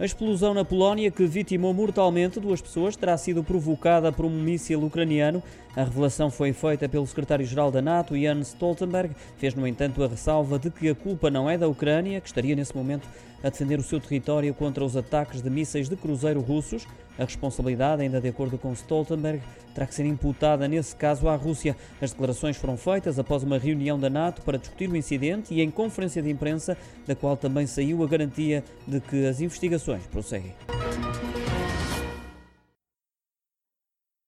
A explosão na Polónia, que vitimou mortalmente duas pessoas, terá sido provocada por um míssil ucraniano. A revelação foi feita pelo secretário-geral da NATO, Jens Stoltenberg. Fez, no entanto, a ressalva de que a culpa não é da Ucrânia, que estaria nesse momento a defender o seu território contra os ataques de mísseis de cruzeiro russos. A responsabilidade, ainda de acordo com Stoltenberg, terá que ser imputada nesse caso à Rússia. As declarações foram feitas após uma reunião da NATO para discutir o incidente e em conferência de imprensa, da qual também saiu a garantia de que as investigações informações prosseguem.